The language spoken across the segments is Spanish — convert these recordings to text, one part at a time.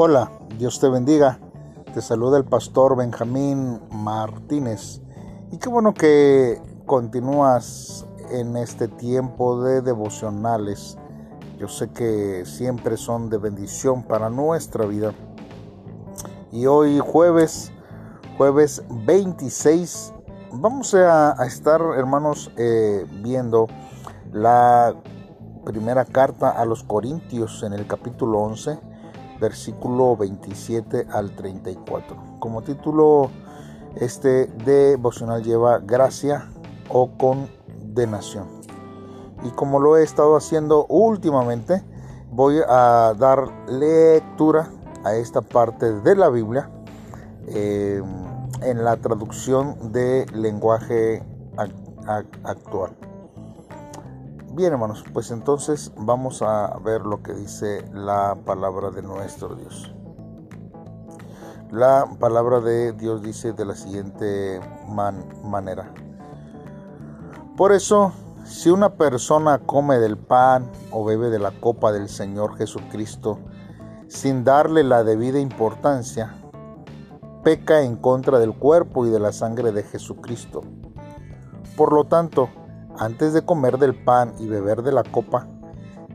Hola, Dios te bendiga. Te saluda el pastor Benjamín Martínez. Y qué bueno que continúas en este tiempo de devocionales. Yo sé que siempre son de bendición para nuestra vida. Y hoy jueves, jueves 26, vamos a, estar hermanos eh, viendo la primera carta a los Corintios en el capítulo 11 versículo 27 al 34. Como título, este devocional lleva gracia o condenación. Y como lo he estado haciendo últimamente, voy a dar lectura a esta parte de la Biblia eh, en la traducción de lenguaje actual. Bien hermanos, pues entonces vamos a ver lo que dice la palabra de nuestro Dios. La palabra de Dios dice de la siguiente manera. Por eso, si una persona come del pan o bebe de la copa del Señor Jesucristo sin darle la debida importancia, peca en contra del cuerpo y de la sangre de Jesucristo. Por lo tanto, antes de comer del pan y beber de la copa,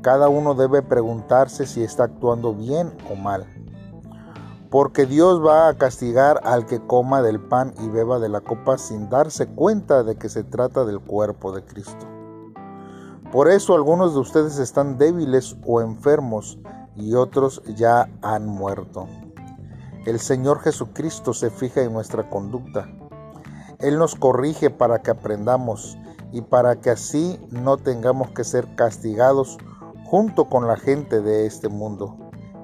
cada uno debe preguntarse si está actuando bien o mal. Porque Dios va a castigar al que coma del pan y beba de la copa sin darse cuenta de que se trata del cuerpo de Cristo. Por eso algunos de ustedes están débiles o enfermos y otros ya han muerto. El Señor Jesucristo se fija en nuestra conducta. Él nos corrige para que aprendamos y para que así no tengamos que ser castigados junto con la gente de este mundo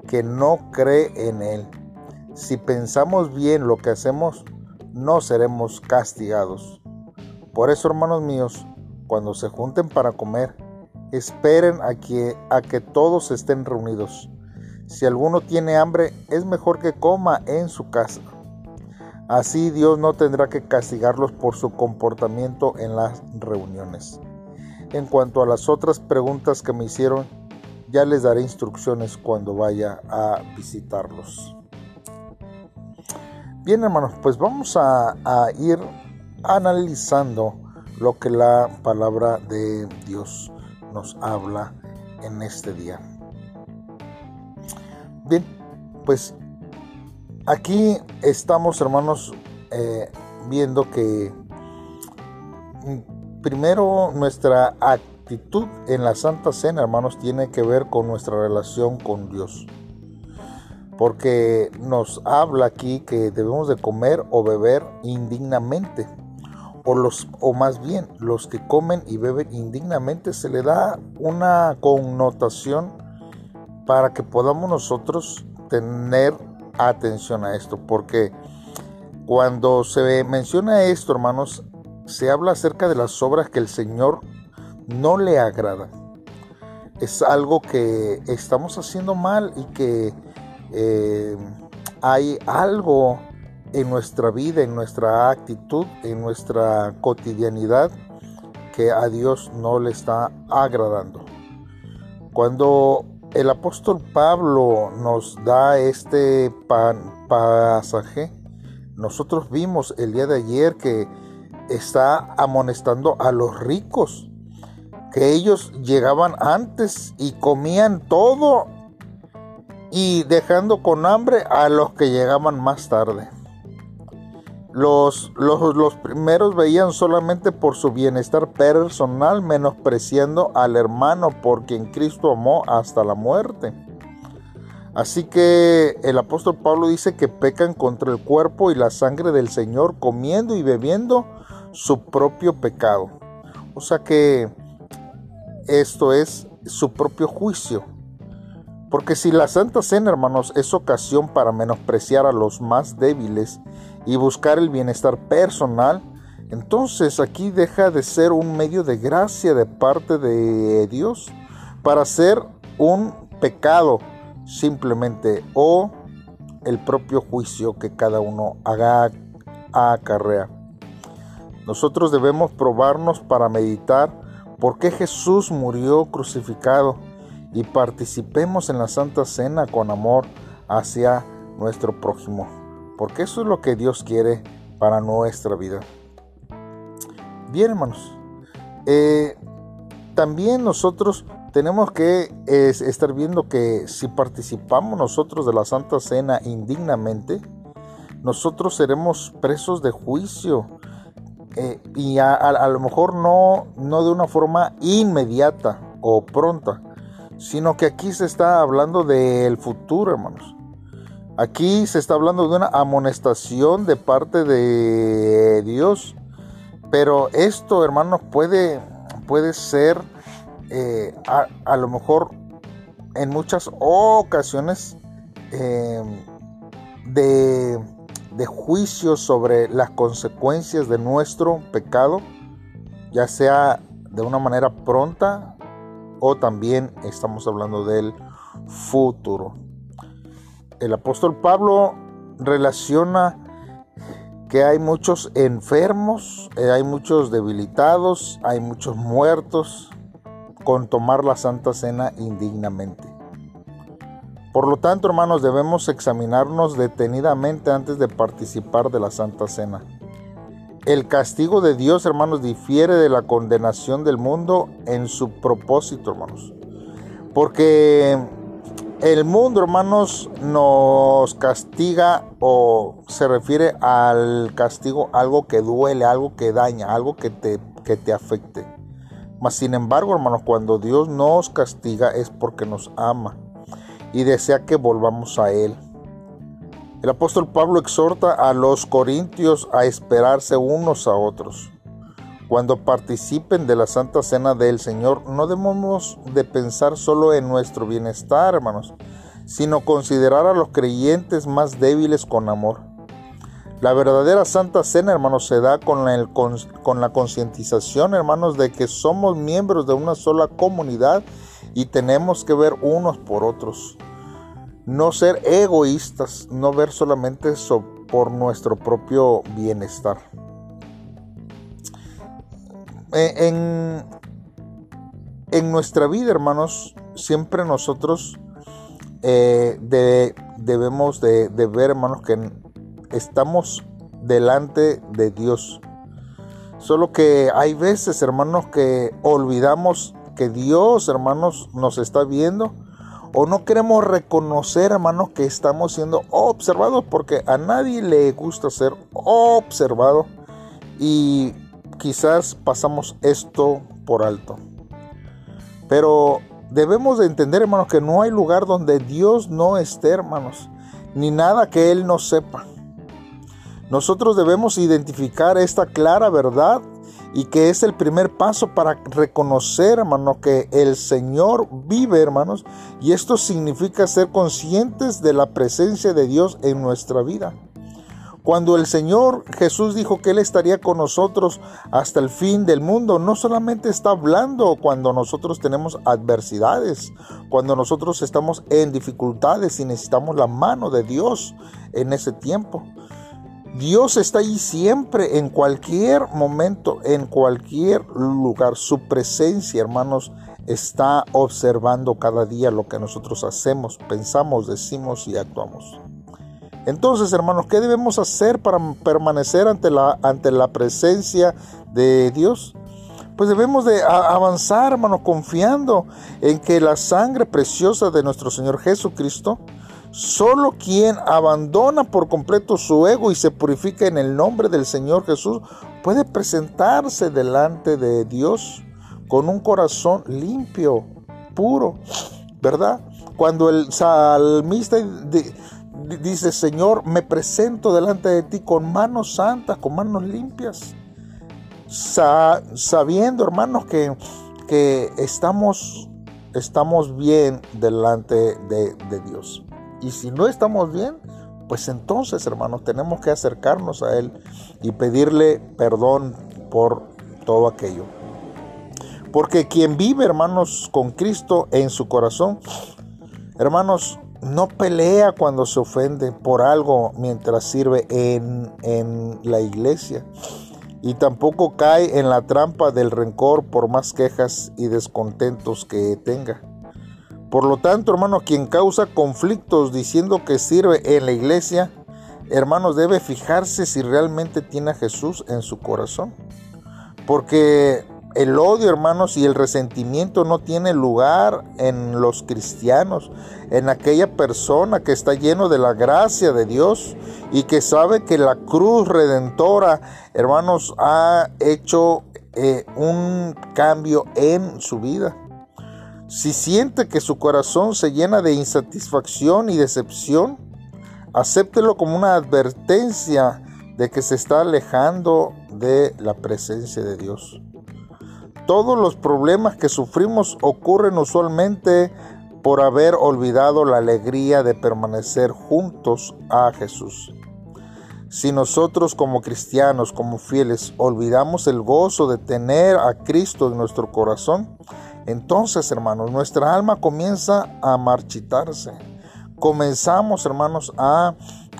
que no cree en Él. Si pensamos bien lo que hacemos, no seremos castigados. Por eso, hermanos míos, cuando se junten para comer, esperen a que, a que todos estén reunidos. Si alguno tiene hambre, es mejor que coma en su casa Así Dios no tendrá que castigarlos por su comportamiento en las reuniones. En cuanto a las otras preguntas que me hicieron, ya les daré instrucciones cuando vaya a visitarlos. Bien hermanos, pues vamos a, ir analizando lo que la palabra de Dios nos habla en este día. Bien, pues Aquí estamos, hermanos, eh, viendo que mm, primero nuestra actitud en la Santa Cena, hermanos, tiene que ver con nuestra relación con Dios. Porque nos habla aquí que debemos de comer o beber indignamente. O, los, o más bien, los que comen y beben indignamente se le da una connotación para que podamos nosotros tener atención a esto, porque cuando se menciona esto, hermanos, se habla acerca de las obras que el Señor no le agrada. Es algo que estamos haciendo mal y que eh, hay algo en nuestra vida, en nuestra actitud, en nuestra cotidianidad que a Dios no le está agradando. Cuando el apóstol Pablo nos da este pasaje. Nosotros vimos el día de ayer que está amonestando a los ricos, que ellos llegaban antes y comían todo y dejando con hambre a los que llegaban más tarde. Los, los, primeros veían solamente por su bienestar personal, menospreciando al hermano por quien Cristo amó hasta la muerte. Así que el apóstol Pablo dice que pecan contra el cuerpo y la sangre del Señor comiendo y bebiendo su propio pecado. O sea que esto es su propio juicio. Porque si la Santa Cena, hermanos, es ocasión para menospreciar a los más débiles y buscar el bienestar personal, entonces aquí deja de ser un medio de gracia de parte de Dios para ser un pecado simplemente o el propio juicio que cada uno haga acarrea. Nosotros debemos probarnos para meditar por qué Jesús murió crucificado y participemos en la Santa Cena con amor hacia nuestro prójimo, porque eso es lo que Dios quiere para nuestra vida. Bien, hermanos, eh, también nosotros tenemos que estar viendo que si participamos nosotros de la Santa Cena indignamente, nosotros seremos presos de juicio eh, y a, lo mejor no, no de una forma inmediata o pronta, sino que aquí se está hablando del futuro, hermanos. Aquí se está hablando de una amonestación de parte de Dios. Pero esto, hermanos, puede, puede ser eh, a, lo mejor en muchas ocasiones eh, de de juicio sobre las consecuencias de nuestro pecado, ya sea de una manera pronta o también estamos hablando del futuro. El apóstol Pablo relaciona que hay muchos enfermos, eh, hay muchos debilitados, hay muchos muertos con tomar la Santa Cena indignamente. Por lo tanto, hermanos, debemos examinarnos detenidamente antes de participar de la Santa Cena. El castigo de Dios, hermanos, difiere de la condenación del mundo en su propósito, hermanos. Porque el mundo, hermanos, nos castiga o se refiere al castigo algo que duele, algo que daña, algo que te, que te afecte. Mas, sin embargo, hermanos, cuando Dios nos castiga es porque nos ama y desea que volvamos a Él. El apóstol Pablo exhorta a los corintios a esperarse unos a otros. Cuando participen de la Santa Cena del Señor, no debemos de pensar solo en nuestro bienestar, hermanos, sino considerar a los creyentes más débiles con amor. La verdadera Santa Cena, hermanos, se da con, con la concientización, hermanos, de que somos miembros de una sola comunidad y tenemos que ver unos por otros. No ser egoístas, no ver solamente eso por nuestro propio bienestar. E, en, en nuestra vida, hermanos, siempre nosotros eh, debemos de, de ver, hermanos, que estamos delante de Dios. Solo que hay veces, hermanos, que olvidamos que Dios, hermanos, nos está viendo o no queremos reconocer, hermanos, que estamos siendo observados porque a nadie le gusta ser observado y quizás pasamos esto por alto. Pero debemos de entender, hermanos, que no hay lugar donde Dios no esté, hermanos, ni nada que Él no sepa. Nosotros debemos identificar esta clara verdad y que es el primer paso para reconocer, hermanos, que el Señor vive, hermanos, y esto significa ser conscientes de la presencia de Dios en nuestra vida. Cuando el Señor Jesús dijo que Él estaría con nosotros hasta el fin del mundo, no solamente está hablando cuando nosotros tenemos adversidades, cuando nosotros estamos en dificultades y necesitamos la mano de Dios en ese tiempo, Dios está ahí siempre, en cualquier momento, en cualquier lugar. Su presencia, hermanos, está observando cada día lo que nosotros hacemos, pensamos, decimos y actuamos. Entonces, hermanos, ¿qué debemos hacer para permanecer ante la, ante la presencia de Dios? Pues debemos de avanzar, hermanos, confiando en que la sangre preciosa de nuestro Señor Jesucristo Solo quien abandona por completo su ego y se purifica en el nombre del Señor Jesús puede presentarse delante de Dios con un corazón limpio, puro, ¿verdad? Cuando el salmista dice, Señor, me presento delante de ti con manos santas, con manos limpias, sabiendo, hermanos, que, que estamos, estamos bien delante de, de Dios. Y si no estamos bien, pues entonces, hermanos, tenemos que acercarnos a Él y pedirle perdón por todo aquello. Porque quien vive, hermanos, con Cristo en su corazón, hermanos, no pelea cuando se ofende por algo mientras sirve en, en la iglesia. Y tampoco cae en la trampa del rencor por más quejas y descontentos que tenga Por lo tanto, hermano, quien causa conflictos diciendo que sirve en la iglesia, hermanos, debe fijarse si realmente tiene a Jesús en su corazón. Porque el odio, hermanos, y el resentimiento no tiene lugar en los cristianos, en aquella persona que está lleno de la gracia de Dios y que sabe que la cruz redentora, hermanos, ha hecho eh, un cambio en su vida. Si siente que su corazón se llena de insatisfacción y decepción, acéptelo como una advertencia de que se está alejando de la presencia de Dios. Todos los problemas que sufrimos ocurren usualmente por haber olvidado la alegría de permanecer juntos a Jesús. Si nosotros como cristianos, como fieles, olvidamos el gozo de tener a Cristo en nuestro corazón, entonces, hermanos, nuestra alma comienza a marchitarse. Comenzamos, hermanos, a,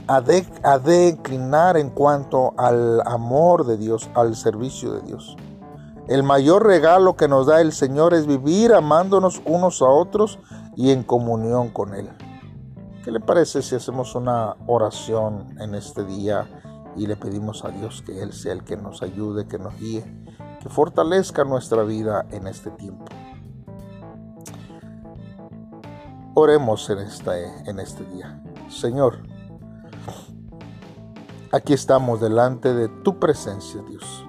a declinar en cuanto al amor de Dios, al servicio de Dios. El mayor regalo que nos da el Señor es vivir amándonos unos a otros y en comunión con Él. ¿Qué le parece si hacemos una oración en este día y le pedimos a Dios que Él sea el que nos ayude, que nos guíe, que fortalezca nuestra vida en este tiempo? Oremos en este, en este día. Señor, aquí estamos delante de tu presencia, Dios.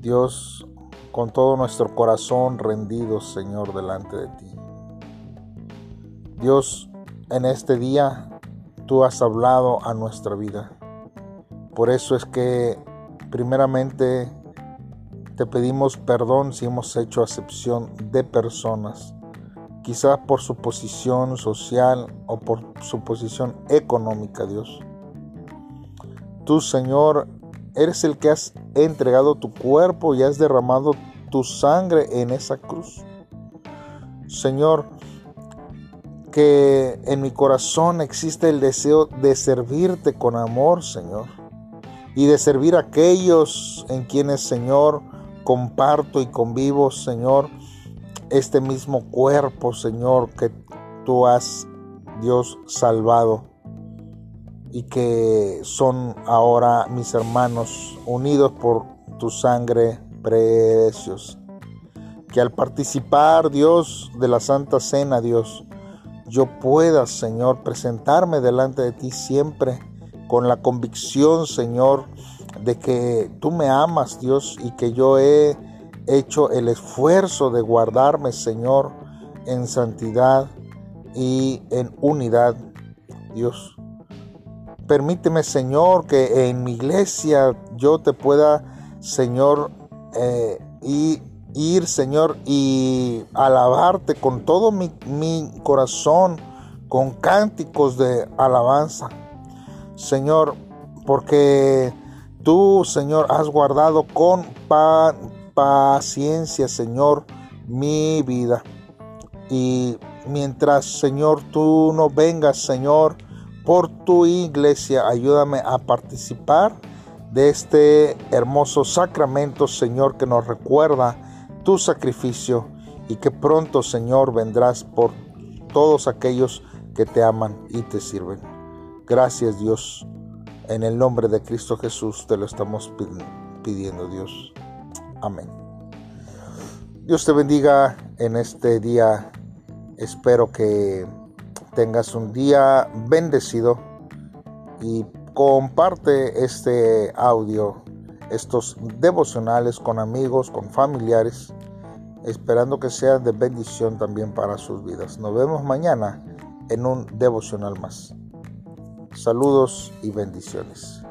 Dios, con todo nuestro corazón rendido, Señor, delante de ti. Dios, en este día tú has hablado a nuestra vida. Por eso es que primeramente te pedimos perdón si hemos hecho acepción de personas, quizás por su posición social o por su posición económica, Dios. Tú, Señor, eres el que has entregado tu cuerpo y has derramado tu sangre en esa cruz. Señor, que en mi corazón existe el deseo de servirte con amor, Señor, y de servir a aquellos en quienes, Señor, comparto y convivo, Señor, este mismo cuerpo, Señor, que tú has, Dios, salvado y que son ahora mis hermanos unidos por tu sangre preciosa. Que al participar, Dios, de la Santa Cena, Dios, yo pueda, Señor, presentarme delante de ti siempre con la convicción, Señor, de que tú me amas, Dios, y que yo he hecho el esfuerzo de guardarme, Señor, en santidad y en unidad, Dios. Permíteme, Señor, que en mi iglesia yo te pueda, Señor, eh, y ir, Señor, y alabarte con todo mi, corazón, con cánticos de alabanza. Señor, porque tú, Señor, has guardado con paciencia, Señor, mi vida. Y mientras, Señor, tú no vengas, Señor, por tu iglesia. Ayúdame a participar de este hermoso sacramento, Señor, que nos recuerda tu sacrificio y que pronto, Señor, vendrás por todos aquellos que te aman y te sirven. Gracias, Dios. En el nombre de Cristo Jesús te lo estamos pidiendo, Dios. Amén. Dios te bendiga en este día. Espero que tengas un día bendecido y comparte este audio, estos devocionales con amigos, con familiares, esperando que sean de bendición también para sus vidas. Nos vemos mañana en un devocional más. Saludos y bendiciones.